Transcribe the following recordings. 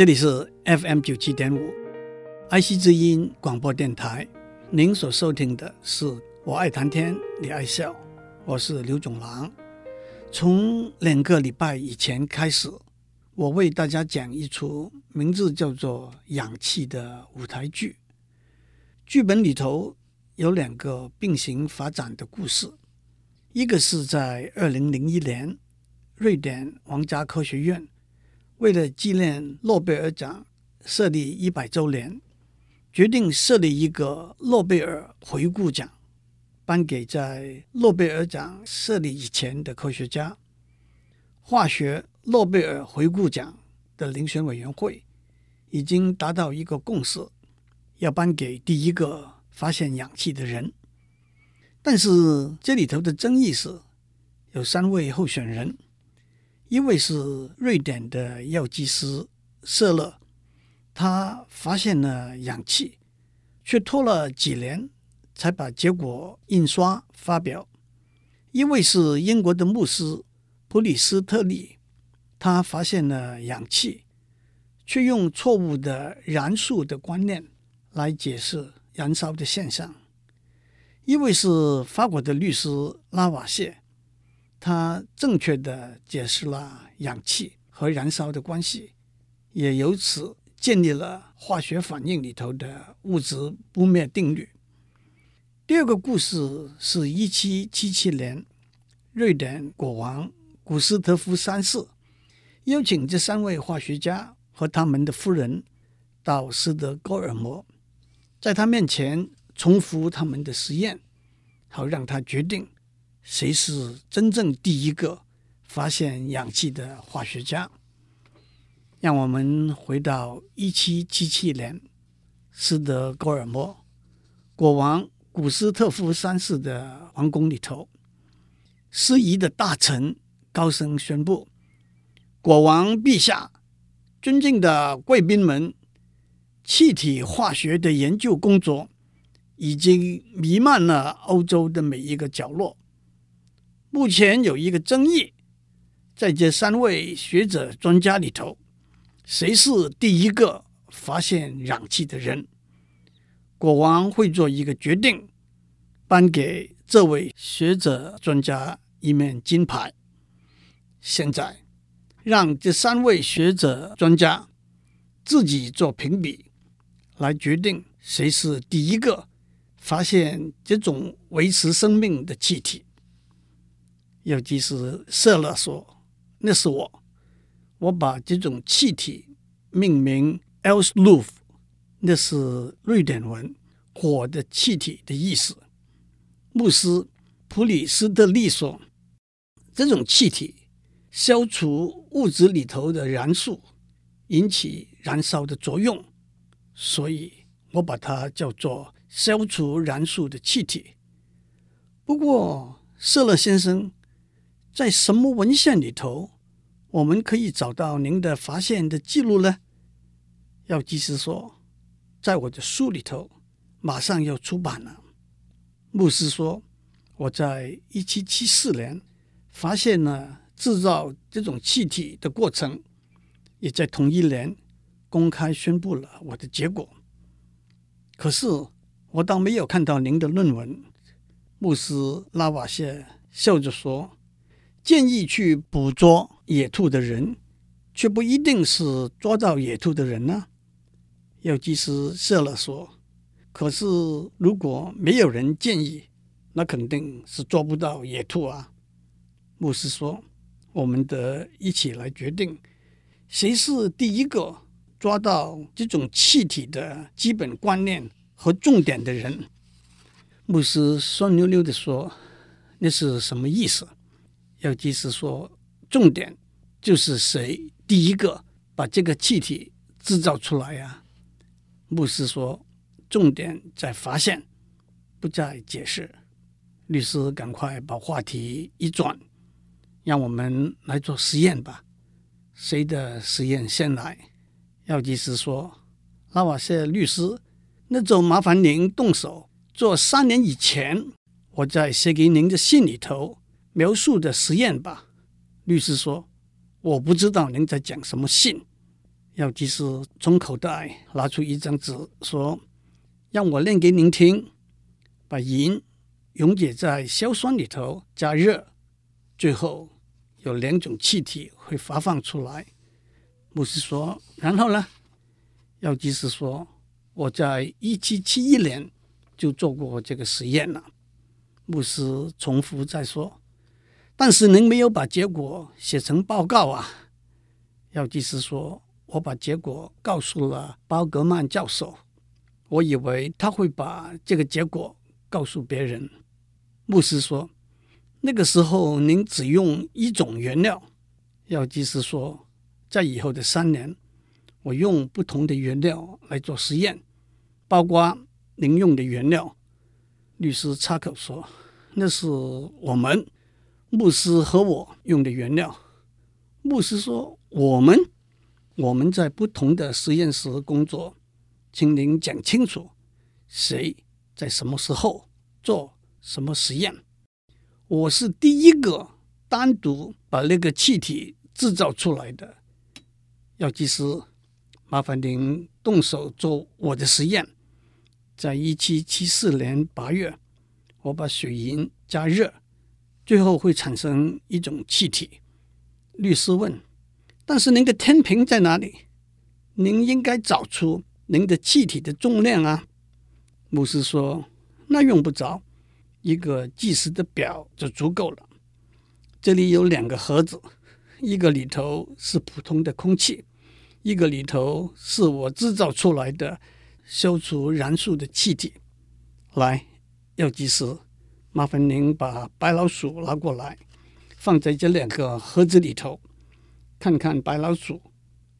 这里是 FM 九七点五，爱惜之音广播电台。您所收听的是《我爱谈天，你爱笑》，我是刘总郎。从两个礼拜以前开始，我为大家讲一出名字叫做《氧气》的舞台剧。剧本里头有两个并行发展的故事，一个是在二零零一年，瑞典皇家科学院为了纪念诺贝尔奖设立一百周年，决定设立一个诺贝尔回顾奖，颁给在诺贝尔奖设立以前的科学家。化学诺贝尔回顾奖的遴选委员会已经达到一个共识。要颁给第一个发现氧气的人，但是这里头的争议是，有三位候选人，一位是瑞典的药剂师瑟勒，他发现了氧气，却拖了几年才把结果印刷发表；一位是英国的牧师普里斯特利，他发现了氧气，却用错误的燃素的观念。来解释燃烧的现象。一位是法国的律师拉瓦谢，他正确地解释了氧气和燃烧的关系，也由此建立了化学反应里头的物质不灭定律。第二个故事是一七七七年，瑞典国王古斯特夫三世邀请这三位化学家和他们的夫人到斯德哥尔摩。在他面前重复他们的实验，好让他决定谁是真正第一个发现氧气的化学家。让我们回到一七七七年，斯德哥尔摩，国王古斯特夫三世的皇宫里头，司仪的大臣高声宣布：“国王陛下，尊敬的贵宾们。”气体化学的研究工作已经弥漫了欧洲的每一个角落。目前有一个争议，在这三位学者专家里头，谁是第一个发现氧气的人？国王会做一个决定，颁给这位学者专家一面金牌。现在，让这三位学者专家自己做评比。来决定谁是第一个发现这种维持生命的气体。尤其是色勒说：“那是我，我把这种气体命名 Eldsluf，那是瑞典文‘火的气体’的意思。”牧师普里斯特利说：“这种气体消除物质里头的燃素，引起燃烧的作用。”所以我把它叫做消除燃素的气体。不过，色勒先生，在什么文献里头，我们可以找到您的发现的记录呢？药剂师说，在我的书里头，马上要出版了。牧师说，我在一七七四年发现了制造这种气体的过程，也在同一年。公开宣布了我的结果，可是我倒没有看到您的论文。牧师拉瓦谢笑着说：“建议去捕捉野兔的人，却不一定是抓到野兔的人呢。”药剂师设了说：“可是如果没有人建议，那肯定是抓不到野兔啊。”牧师说：“我们得一起来决定，谁是第一个。”抓到这种气体的基本观念和重点的人，牧师酸溜溜地说：“那是什么意思？”要及时说：“重点就是谁第一个把这个气体制造出来呀？”牧师说：“重点在发现，不在解释。”律师赶快把话题一转：“让我们来做实验吧。谁的实验先来？”药剂师说：“拉瓦谢律师，那就麻烦您动手做三年以前我在写给您的信里头描述的实验吧。”律师说：“我不知道您在讲什么信。”药剂师从口袋拿出一张纸，说：“让我念给您听。把盐溶解在硝酸里头，加热，最后有两种气体会发放出来。”牧师说：“然后呢？”药剂师说：“我在一七七一年就做过这个实验了。”牧师重复再说：“但是您没有把结果写成报告啊？”药剂师说。我把结果告诉了鲍格曼教授，我以为他会把这个结果告诉别人。牧师说：“那个时候您只用一种原料。”药剂师说：“在以后的三年，我用不同的原料来做实验，包括您用的原料。”律师插口说：“那是我们牧师和我用的原料。”牧师说：“我们。”我们在不同的实验室工作，请您讲清楚，谁在什么时候做什么实验？我是第一个单独把那个气体制造出来的。药剂师，麻烦您动手做我的实验。在一七七四年八月，我把水银加热，最后会产生一种气体。律师问。但是您的天平在哪里？您应该找出您的气体的重量啊！牧师说：“那用不着，一个计时的表就足够了。这里有两个盒子，一个里头是普通的空气，一个里头是我制造出来的消除燃素的气体。来，要计时，麻烦您把白老鼠拿过来，放在这两个盒子里头。”看看白老鼠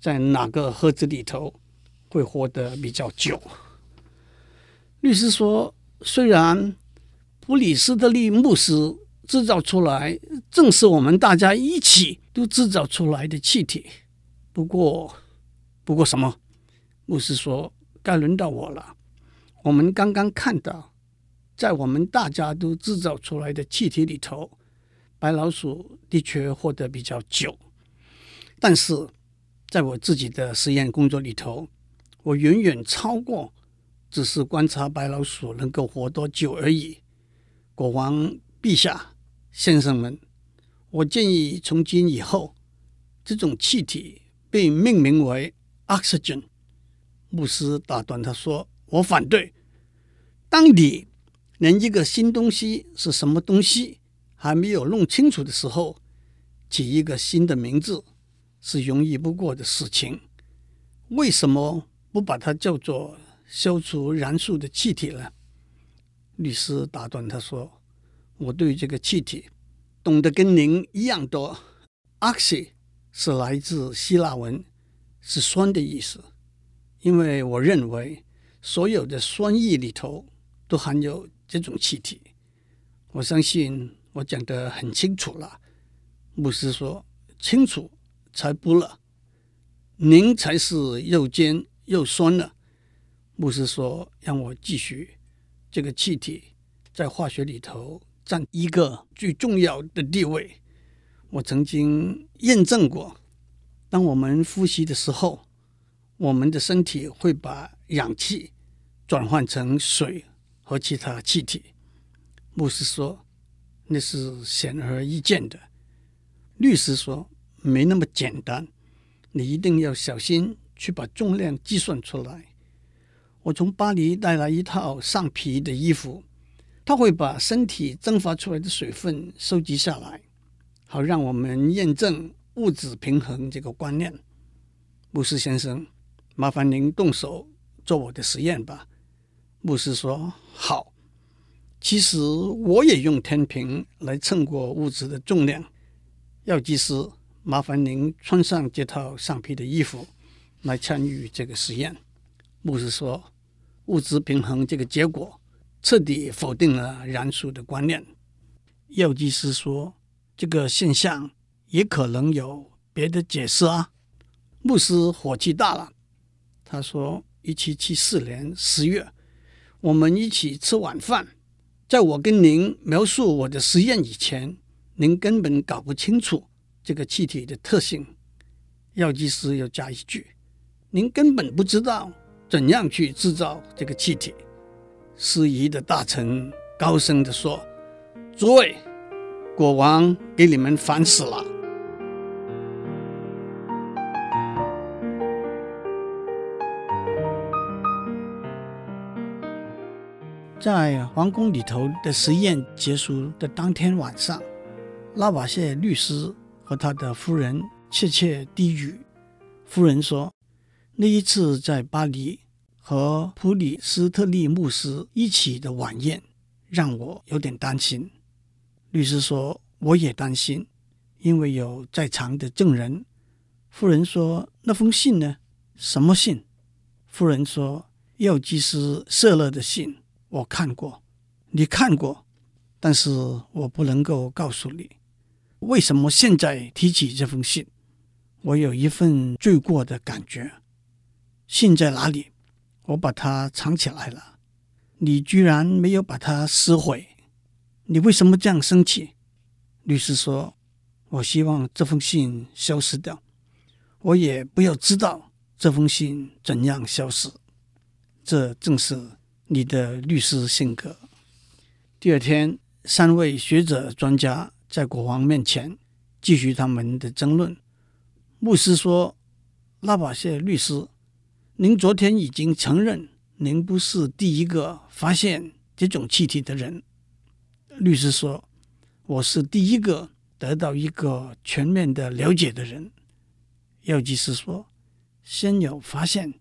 在哪个盒子里头会活得比较久。律师说：“虽然普里斯特利牧师制造出来正是我们大家一起都制造出来的气体，不过，不过什么？”牧师说：“该轮到我了。我们刚刚看到，在我们大家都制造出来的气体里头，白老鼠的确活得比较久。”但是，在我自己的实验工作里头，我远远超过只是观察白老鼠能够活多久而已。国王陛下、先生们，我建议从今以后，这种气体被命名为 oxygen。牧师打断他说：“我反对。当你连一个新东西是什么东西还没有弄清楚的时候，起一个新的名字。”是容易不过的事情，为什么不把它叫做消除燃素的气体呢？律师打断他说：“我对这个气体懂得跟您一样多。oxy 是来自希腊文，是酸的意思。因为我认为所有的酸液里头都含有这种气体。我相信我讲得很清楚了。”牧师说：“清楚。”才不了，您才是又尖又酸了。牧师说：“让我继续。这个气体在化学里头占一个最重要的地位。我曾经验证过，当我们呼吸的时候，我们的身体会把氧气转换成水和其他气体。”牧师说：“那是显而易见的。”律师说。没那么简单，你一定要小心去把重量计算出来。我从巴黎带来一套上皮的衣服，它会把身体蒸发出来的水分收集下来，好让我们验证物质平衡这个观念。牧师先生，麻烦您动手做我的实验吧。牧师说：“好。”其实我也用天平来称过物质的重量。药剂师。麻烦您穿上这套上皮的衣服来参与这个实验。牧师说：“物质平衡这个结果彻底否定了燃素的观念。”药剂师说：“这个现象也可能有别的解释啊。”牧师火气大了，他说：“一七七四年十月，我们一起吃晚饭，在我跟您描述我的实验以前，您根本搞不清楚。”这个气体的特性，药剂师要加一句：您根本不知道怎样去制造这个气体。”司仪的大臣高声地说：“诸位，国王给你们烦死了。”在皇宫里头的实验结束的当天晚上，拉瓦谢律师和他的夫人窃窃低语。夫人说：“那一次在巴黎和普里斯特利牧师一起的晚宴，让我有点担心。”律师说：“我也担心，因为有在场的证人。”夫人说：“那封信呢？什么信？”夫人说：“药剂师舍勒的信。”我看过，你看过，但是我不能够告诉你，为什么现在提起这封信。我有一份罪过的感觉。信在哪里？我把它藏起来了。你居然没有把它撕毁，你为什么这样生气？律师说：“我希望这封信消失掉，我也不要知道这封信怎样消失。”这正是。你的律师性格。第二天，三位学者专家在国王面前继续他们的争论。牧师说：“拉瓦谢律师，您昨天已经承认，您不是第一个发现这种气体的人。”律师说：“我是第一个得到一个全面的了解的人。”药剂师说：“先有发现，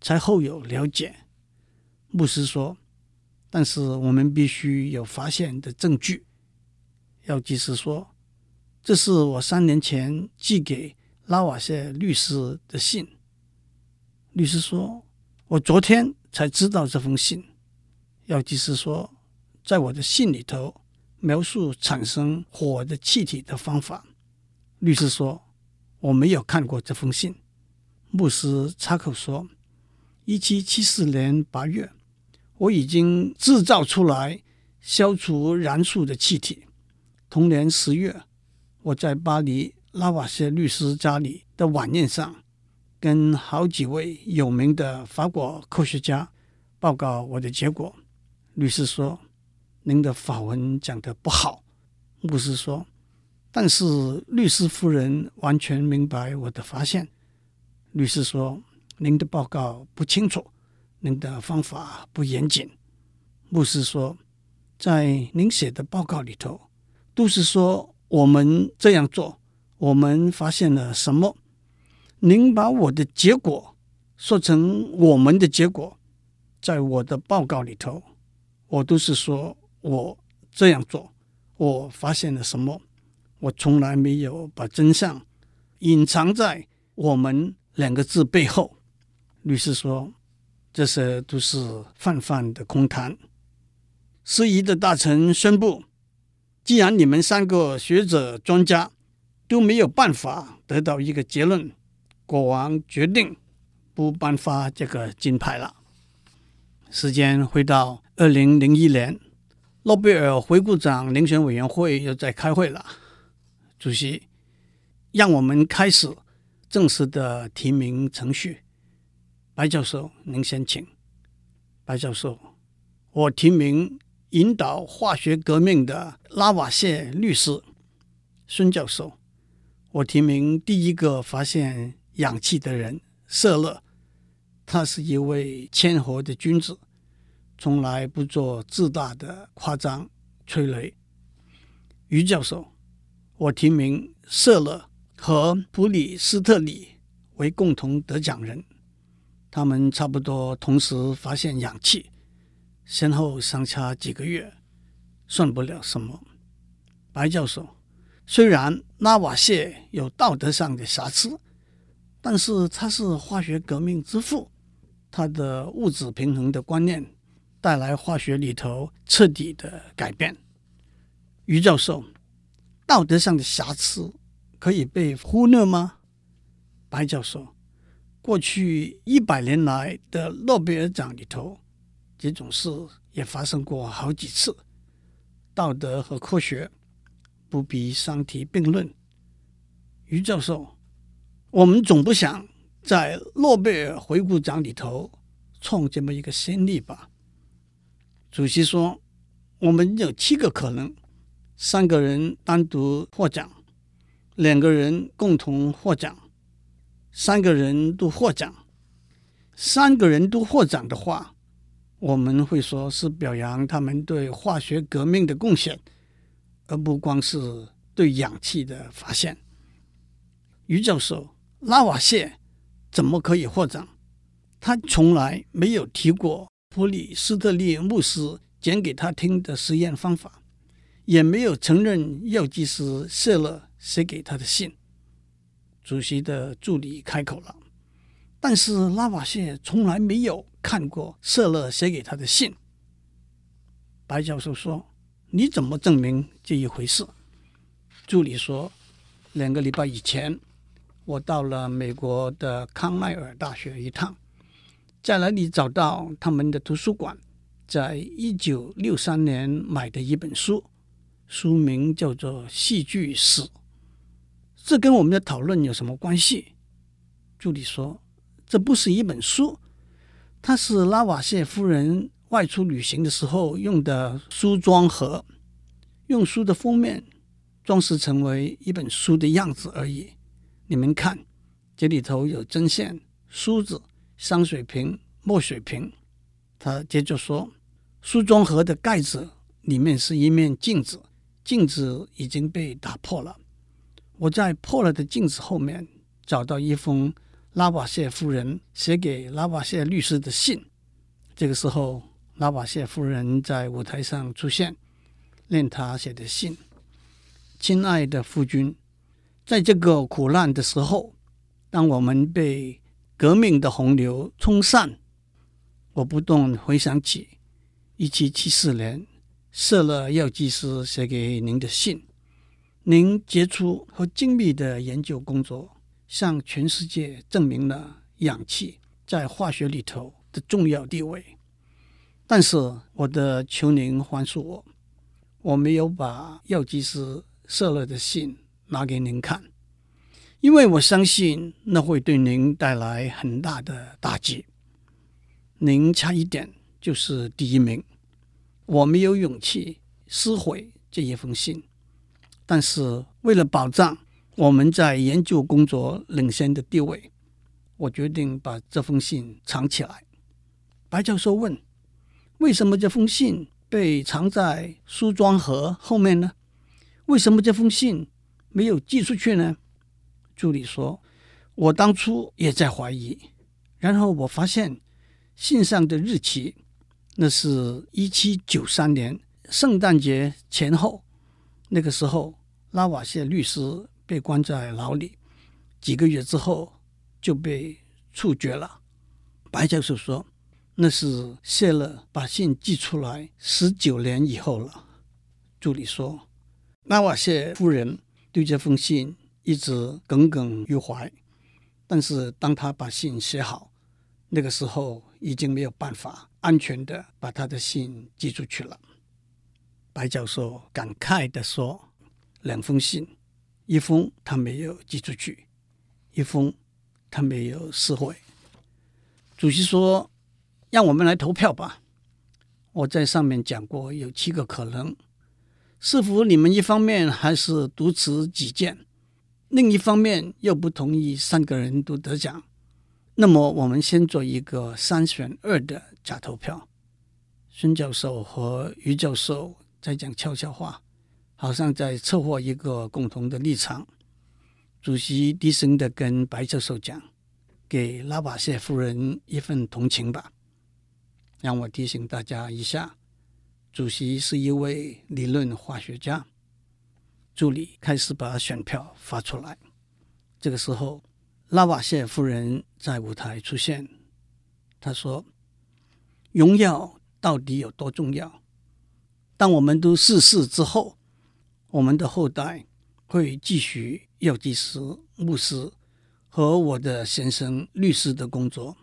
才后有了解。”牧师说：“但是我们必须有发现的证据。”药剂师说：“这是我三年前寄给拉瓦谢律师的信。”律师说：“我昨天才知道这封信。”药剂师说：“在我的信里头描述产生火的气体的方法。”律师说：“我没有看过这封信。”牧师插口说：“一七七四年八月。”我已经制造出来消除燃素的气体。同年十月，我在巴黎拉瓦谢律师家里的晚宴上，跟好几位有名的法国科学家报告我的结果。律师说：“您的法文讲得不好。”牧师说：“但是律师夫人完全明白我的发现。”律师说：“您的报告不清楚。”您的方法不严谨，牧师说，在您写的报告里头，都是说我们这样做，我们发现了什么？您把我的结果说成我们的结果，在我的报告里头，我都是说我这样做，我发现了什么？我从来没有把真相隐藏在我们两个字背后。律师说。这些都是泛泛的空谈。司仪的大臣宣布：既然你们三个学者专家都没有办法得到一个结论，国王决定不颁发这个金牌了。时间回到二零零一年，诺贝尔回顾奖遴选委员会又在开会了。主席，让我们开始正式的提名程序。白教授，您先请。白教授，我提名引导化学革命的拉瓦谢律师。孙教授，我提名第一个发现氧气的人舍勒，他是一位谦和的君子，从来不做自大的夸张吹嘘。余教授，我提名舍勒和普里斯特里为共同得奖人。他们差不多同时发现氧气，先后相差几个月，算不了什么。白教授，虽然拉瓦谢有道德上的瑕疵，但是他是化学革命之父，他的物质平衡的观念带来化学里头彻底的改变。于教授，道德上的瑕疵可以被忽略吗？白教授。过去一百年来的诺贝尔奖里头，这种事也发生过好几次。道德和科学不必相提并论。余教授，我们总不想在诺贝尔回顾奖里头创这么一个先例吧。主席说：“我们有七个可能，三个人单独获奖，两个人共同获奖，三个人都获奖。三个人都获奖的话，我们会说是表扬他们对化学革命的贡献，而不光是对氧气的发现。”于教授，拉瓦谢怎么可以获奖？他从来没有提过普里斯特利牧师讲给他听的实验方法，也没有承认药剂师谢勒写给他的信。主席的助理开口了，但是拉瓦谢从来没有看过谢勒写给他的信。白教授说：“你怎么证明这一回事？”助理说：“两个礼拜以前。”我到了美国的康奈尔大学一趟，在那里找到他们的图书馆，在一九六三年买的一本书，书名叫做《戏剧史》。这跟我们的讨论有什么关系？助理说：“这不是一本书，它是拉瓦谢夫人外出旅行的时候用的梳妆盒，用书的封面装饰成为一本书的样子而已。”你们看，这里头有针线、梳子、香水瓶、墨水瓶。他接着说：“梳妆盒的盖子里面是一面镜子，镜子已经被打破了。我在破了的镜子后面找到一封拉瓦谢夫人写给拉瓦谢律师的信。这个时候，拉瓦谢夫人在舞台上出现，念他写的信：亲爱的夫君。”在这个苦难的时候，当我们被革命的洪流冲散，我不断回想起一七七四年谢勒药剂师写给您的信。您杰出和精密的研究工作，向全世界证明了氧气在化学里头的重要地位。但是，我的求您宽恕我，我没有把药剂师谢勒的信。拿给您看，因为我相信那会对您带来很大的打击。您差一点就是第一名，我没有勇气撕毁这一封信，但是为了保障我们在研究工作领先的地位，我决定把这封信藏起来。白教授问：“为什么这封信被藏在梳妆盒后面呢？为什么这封信？”没有寄出去呢？助理说：“我当初也在怀疑，然后我发现信上的日期，那是一七九三年圣诞节前后。那个时候，拉瓦谢律师被关在牢里，几个月之后就被处决了。”白教授说：“那是谢勒把信寄出来十九年以后了。”助理说：“拉瓦谢夫人。”对这封信一直耿耿于怀，但是当他把信写好，那个时候已经没有办法安全的把他的信寄出去了。白教授感慨地说：“两封信，一封他没有寄出去，一封他没有撕毁。”主席说：“让我们来投票吧。”我在上面讲过，有七个可能。是否你们一方面还是独持己见，另一方面又不同意三个人都得奖？那么我们先做一个三选二的假投票。孙教授和余教授在讲悄悄话，好像在策划一个共同的立场。主席低声的跟白教授讲：“给拉瓦谢夫人一份同情吧。”让我提醒大家一下。主席是一位理论化学家。助理开始把选票发出来。这个时候，拉瓦谢夫人在舞台出现。她说：“荣耀到底有多重要？当我们都逝世之后，我们的后代会继续药剂师、牧师和我的先生律师的工作，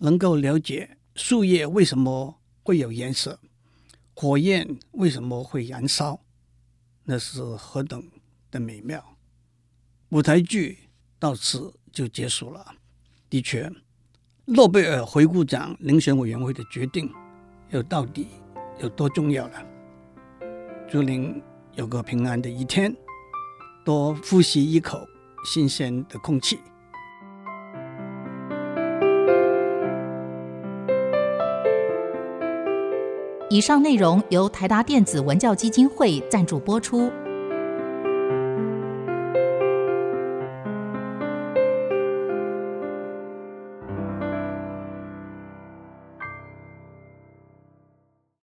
能够了解树叶为什么会有颜色。”火焰为什么会燃烧？那是何等的美妙！舞台剧到此就结束了。的确，诺贝尔回顾奖遴选委员会的决定又到底有多重要了？祝您有个平安的一天，多呼吸一口新鲜的空气。以上内容由台达电子文教基金会赞助播出。